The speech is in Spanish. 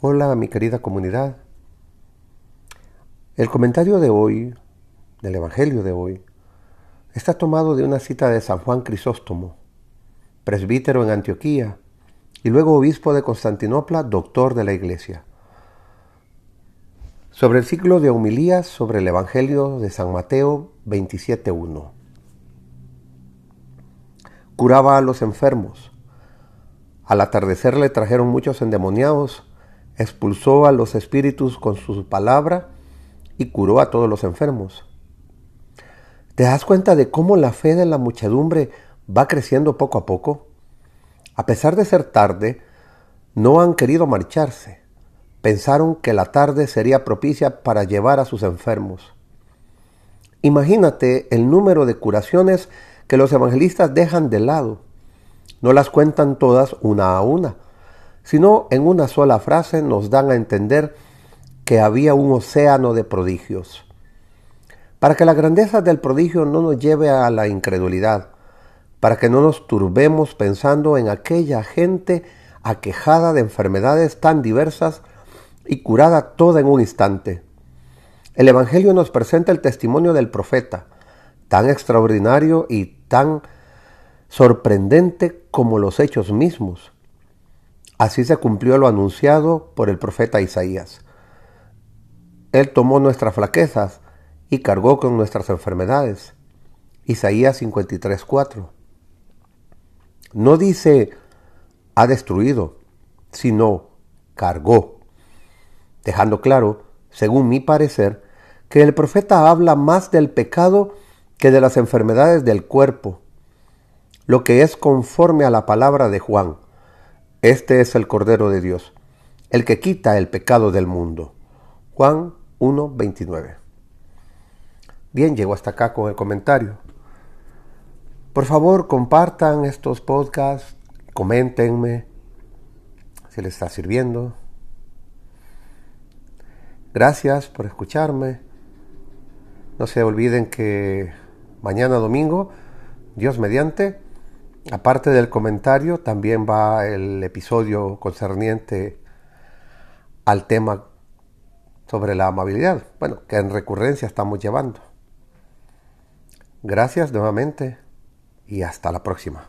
Hola mi querida comunidad. El comentario de hoy, del Evangelio de hoy, está tomado de una cita de San Juan Crisóstomo, presbítero en Antioquía y luego obispo de Constantinopla, doctor de la Iglesia, sobre el ciclo de homilías sobre el Evangelio de San Mateo 27.1. Curaba a los enfermos. Al atardecer le trajeron muchos endemoniados expulsó a los espíritus con su palabra y curó a todos los enfermos. ¿Te das cuenta de cómo la fe de la muchedumbre va creciendo poco a poco? A pesar de ser tarde, no han querido marcharse. Pensaron que la tarde sería propicia para llevar a sus enfermos. Imagínate el número de curaciones que los evangelistas dejan de lado. No las cuentan todas una a una sino en una sola frase nos dan a entender que había un océano de prodigios. Para que la grandeza del prodigio no nos lleve a la incredulidad, para que no nos turbemos pensando en aquella gente aquejada de enfermedades tan diversas y curada toda en un instante. El Evangelio nos presenta el testimonio del profeta, tan extraordinario y tan sorprendente como los hechos mismos. Así se cumplió lo anunciado por el profeta Isaías. Él tomó nuestras flaquezas y cargó con nuestras enfermedades. Isaías 53:4. No dice ha destruido, sino cargó, dejando claro, según mi parecer, que el profeta habla más del pecado que de las enfermedades del cuerpo, lo que es conforme a la palabra de Juan este es el Cordero de Dios, el que quita el pecado del mundo. Juan 1.29. Bien, llego hasta acá con el comentario. Por favor, compartan estos podcasts, coméntenme si les está sirviendo. Gracias por escucharme. No se olviden que mañana domingo, Dios mediante, Aparte del comentario, también va el episodio concerniente al tema sobre la amabilidad, bueno, que en recurrencia estamos llevando. Gracias nuevamente y hasta la próxima.